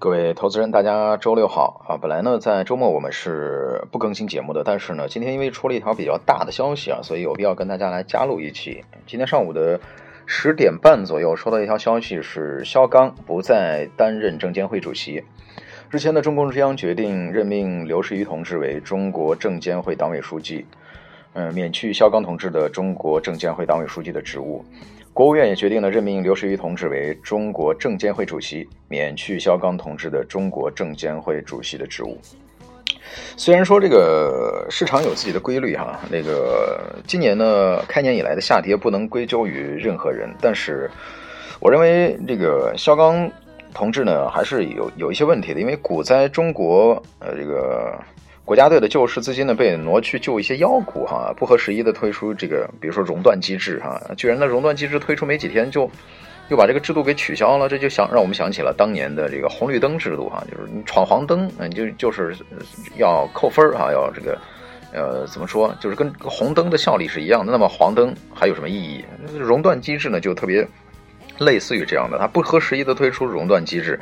各位投资人，大家周六好啊！本来呢，在周末我们是不更新节目的，但是呢，今天因为出了一条比较大的消息啊，所以有必要跟大家来加录一期。今天上午的十点半左右，收到一条消息，是肖钢不再担任证监会主席。日前的中共中央决定任命刘士余同志为中国证监会党委书记，嗯，免去肖钢同志的中国证监会党委书记的职务。国务院也决定了任命刘士余同志为中国证监会主席，免去肖钢同志的中国证监会主席的职务。虽然说这个市场有自己的规律哈，那个今年呢开年以来的下跌不能归咎于任何人，但是我认为这个肖钢同志呢还是有有一些问题的，因为股灾中国呃这个。国家队的救市资金呢被挪去救一些妖股哈，不合时宜的推出这个，比如说熔断机制哈，居然呢熔断机制推出没几天就又把这个制度给取消了，这就想让我们想起了当年的这个红绿灯制度哈，就是你闯黄灯，嗯，就就是要扣分哈，要这个呃怎么说，就是跟红灯的效力是一样的，那么黄灯还有什么意义？熔断机制呢就特别类似于这样的，它不合时宜的推出熔断机制。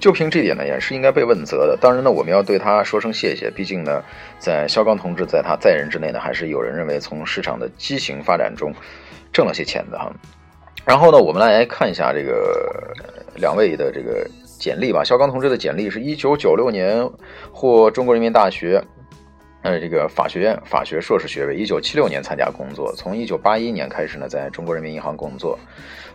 就凭这点呢，也是应该被问责的。当然呢，我们要对他说声谢谢。毕竟呢，在肖钢同志在他在任之内呢，还是有人认为从市场的畸形发展中挣了些钱的哈。然后呢，我们来看一下这个两位的这个简历吧。肖钢同志的简历是一九九六年获中国人民大学呃这个法学院法学硕士学位，一九七六年参加工作，从一九八一年开始呢，在中国人民银行工作。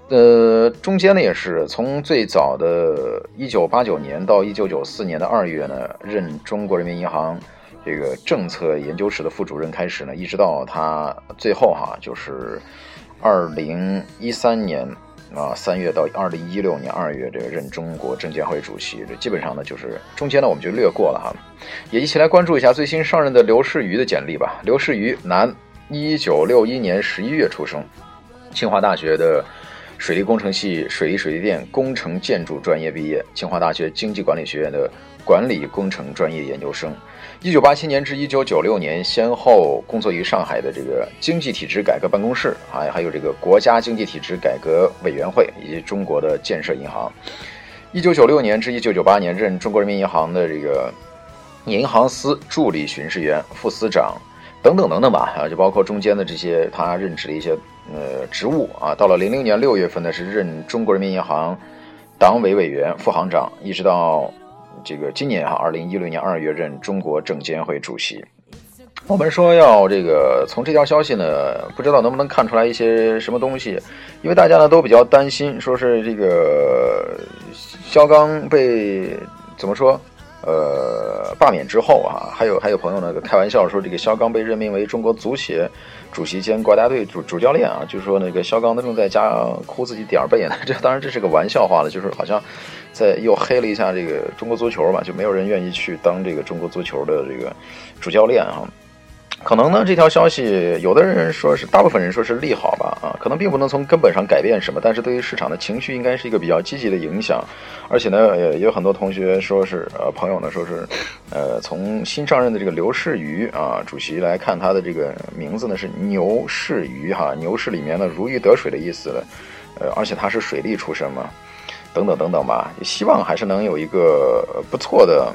呃，中间呢也是从最早的1989年到1994年的二月呢，任中国人民银行这个政策研究室的副主任开始呢，一直到他最后哈，就是2013年啊三月到二零一六年二月这个任中国证监会主席，这基本上呢就是中间呢我们就略过了哈，也一起来关注一下最新上任的刘士余的简历吧。刘士余，男一九六一年十一月出生，清华大学的。水利工程系水利水利电工程建筑专业毕业，清华大学经济管理学院的管理工程专业研究生。一九八七年至一九九六年，先后工作于上海的这个经济体制改革办公室，还还有这个国家经济体制改革委员会以及中国的建设银行。一九九六年至一九九八年，任中国人民银行的这个银行司助理巡视员、副司长等等等等吧，啊，就包括中间的这些他任职的一些。呃，职务啊，到了零零年六月份呢，是任中国人民银行党委委员、副行长，一直到这个今年哈，二零一六年二月任中国证监会主席。我们说要这个从这条消息呢，不知道能不能看出来一些什么东西，因为大家呢都比较担心，说是这个肖钢被怎么说？呃，罢免之后啊，还有还有朋友呢开玩笑说，这个肖钢被任命为中国足协主席兼国家队主主教练啊，就是说那个肖钢他正在家哭自己点儿背呢。这当然这是个玩笑话了，就是好像在又黑了一下这个中国足球吧，就没有人愿意去当这个中国足球的这个主教练啊。可能呢，这条消息有的人说是，大部分人说是利好吧，啊，可能并不能从根本上改变什么，但是对于市场的情绪应该是一个比较积极的影响。而且呢，也有很多同学说是，呃，朋友呢说是，呃，从新上任的这个刘士余啊主席来看，他的这个名字呢是牛士余哈，牛市里面呢如鱼得水的意思，呃，而且他是水利出身嘛，等等等等吧，希望还是能有一个不错的。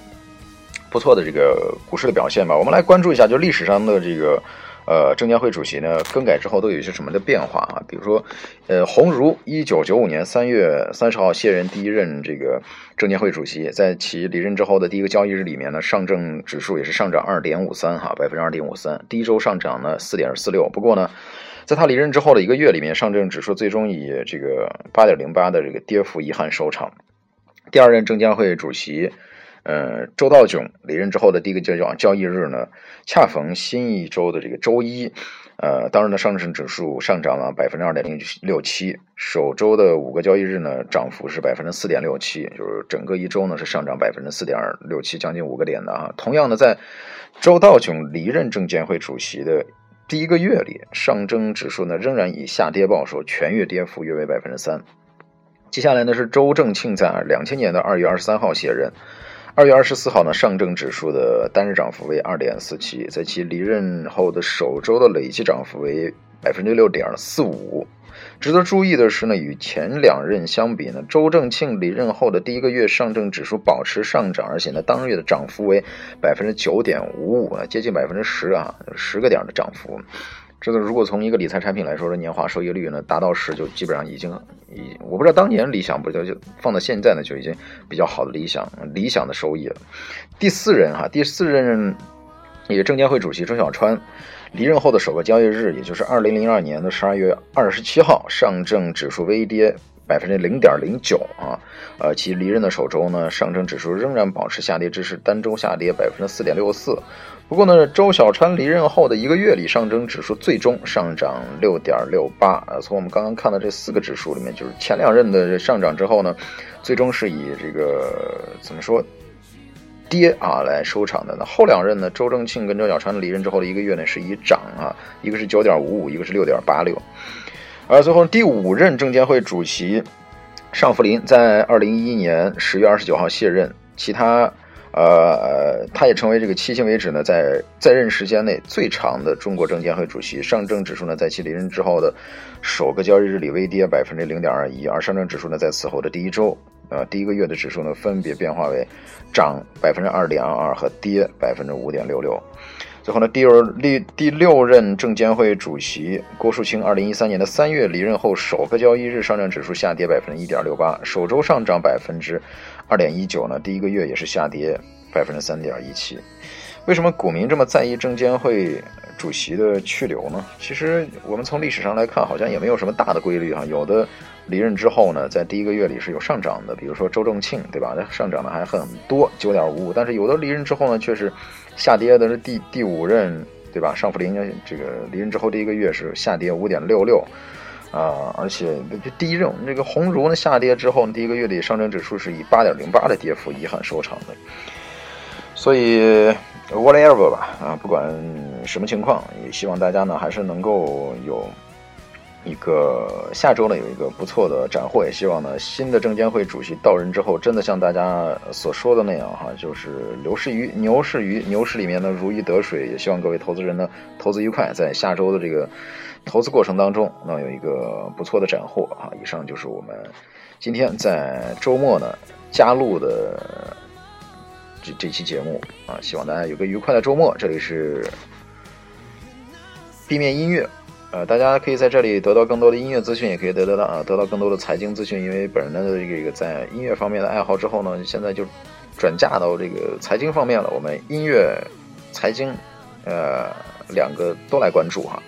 不错的这个股市的表现吧，我们来关注一下，就历史上的这个，呃，证监会主席呢更改之后都有一些什么的变化啊？比如说，呃，鸿儒一九九五年三月三十号卸任第一任这个证监会主席，在其离任之后的第一个交易日里面呢，上证指数也是上涨二点五三哈，百分之二点五三，第一周上涨呢四点四六。不过呢，在他离任之后的一个月里面，上证指数最终以这个八点零八的这个跌幅遗憾收场。第二任证监会主席。呃，周道炯离任之后的第一个交交交易日呢，恰逢新一周的这个周一，呃，当日的上证指数上涨了百分之二点零六七，首周的五个交易日呢，涨幅是百分之四点六七，就是整个一周呢是上涨百分之四点六七，将近五个点的啊。同样的，在周道炯离任证监会主席的第一个月里，上证指数呢仍然以下跌报收，全月跌幅约为百分之三。接下来呢是周正庆在两千年的二月二十三号卸任。二月二十四号呢，上证指数的单日涨幅为二点四七，在其离任后的首周的累计涨幅为百分之六点四五。值得注意的是呢，与前两任相比呢，周正庆离任后的第一个月上证指数保持上涨，而且呢，当月的涨幅为百分之九点五五，接近百分之十啊，十个点的涨幅。这个如果从一个理财产品来说，的年化收益率呢达到十，就基本上已经已，我不知道当年理想不就就放到现在呢，就已经比较好的理想理想的收益了。第四任哈，第四任也证监会主席周小川。离任后的首个交易日，也就是二零零二年的十二月二十七号，上证指数微跌百分之零点零九啊，呃，其离任的首周呢，上证指数仍然保持下跌之势，单周下跌百分之四点六四。不过呢，周小川离任后的一个月里，上证指数最终上涨六点六八。呃，从我们刚刚看的这四个指数里面，就是前两任的上涨之后呢，最终是以这个怎么说？跌啊来收场的，那后两任呢？周正庆跟周小川离任之后的一个月呢，是以涨啊，一个是九点五五，一个是六点八六。而最后第五任证监会主席尚福林在二零一一年十月二十九号卸任，其他呃，他也成为这个迄今为止呢，在在任时间内最长的中国证监会主席。上证指数呢，在其离任之后的首个交易日里微跌百分之零点二一，而上证指数呢，在此后的第一周。呃，第一个月的指数呢，分别变化为涨百分之二点二二和跌百分之五点六六。最后呢，第二第第六任证监会主席郭树清，二零一三年的三月离任后首个交易日，上证指数下跌百分之一点六八，首周上涨百分之二点一九呢，第一个月也是下跌百分之三点一七。为什么股民这么在意证监会主席的去留呢？其实我们从历史上来看，好像也没有什么大的规律哈，有的。离任之后呢，在第一个月里是有上涨的，比如说周正庆，对吧？上涨的还很多，九点五五。但是有的离任之后呢，却是下跌的。是第第五任，对吧？尚福林这个离任之后第一个月是下跌五点六六，啊，而且第一任这个鸿儒呢下跌之后，第一个月里上证指数是以八点零八的跌幅遗憾收场的。所以 whatever 吧，啊，不管什么情况，也希望大家呢还是能够有。一个下周呢有一个不错的展会，希望呢新的证监会主席到任之后，真的像大家所说的那样哈，就是牛市鱼牛市鱼牛市里面呢如鱼得水，也希望各位投资人呢投资愉快，在下周的这个投资过程当中，能有一个不错的斩获啊。以上就是我们今天在周末呢加入的这这期节目啊，希望大家有个愉快的周末。这里是地面音乐。呃，大家可以在这里得到更多的音乐资讯，也可以得得到啊，得到更多的财经资讯。因为本人的这个在音乐方面的爱好之后呢，现在就转嫁到这个财经方面了。我们音乐、财经，呃，两个都来关注哈。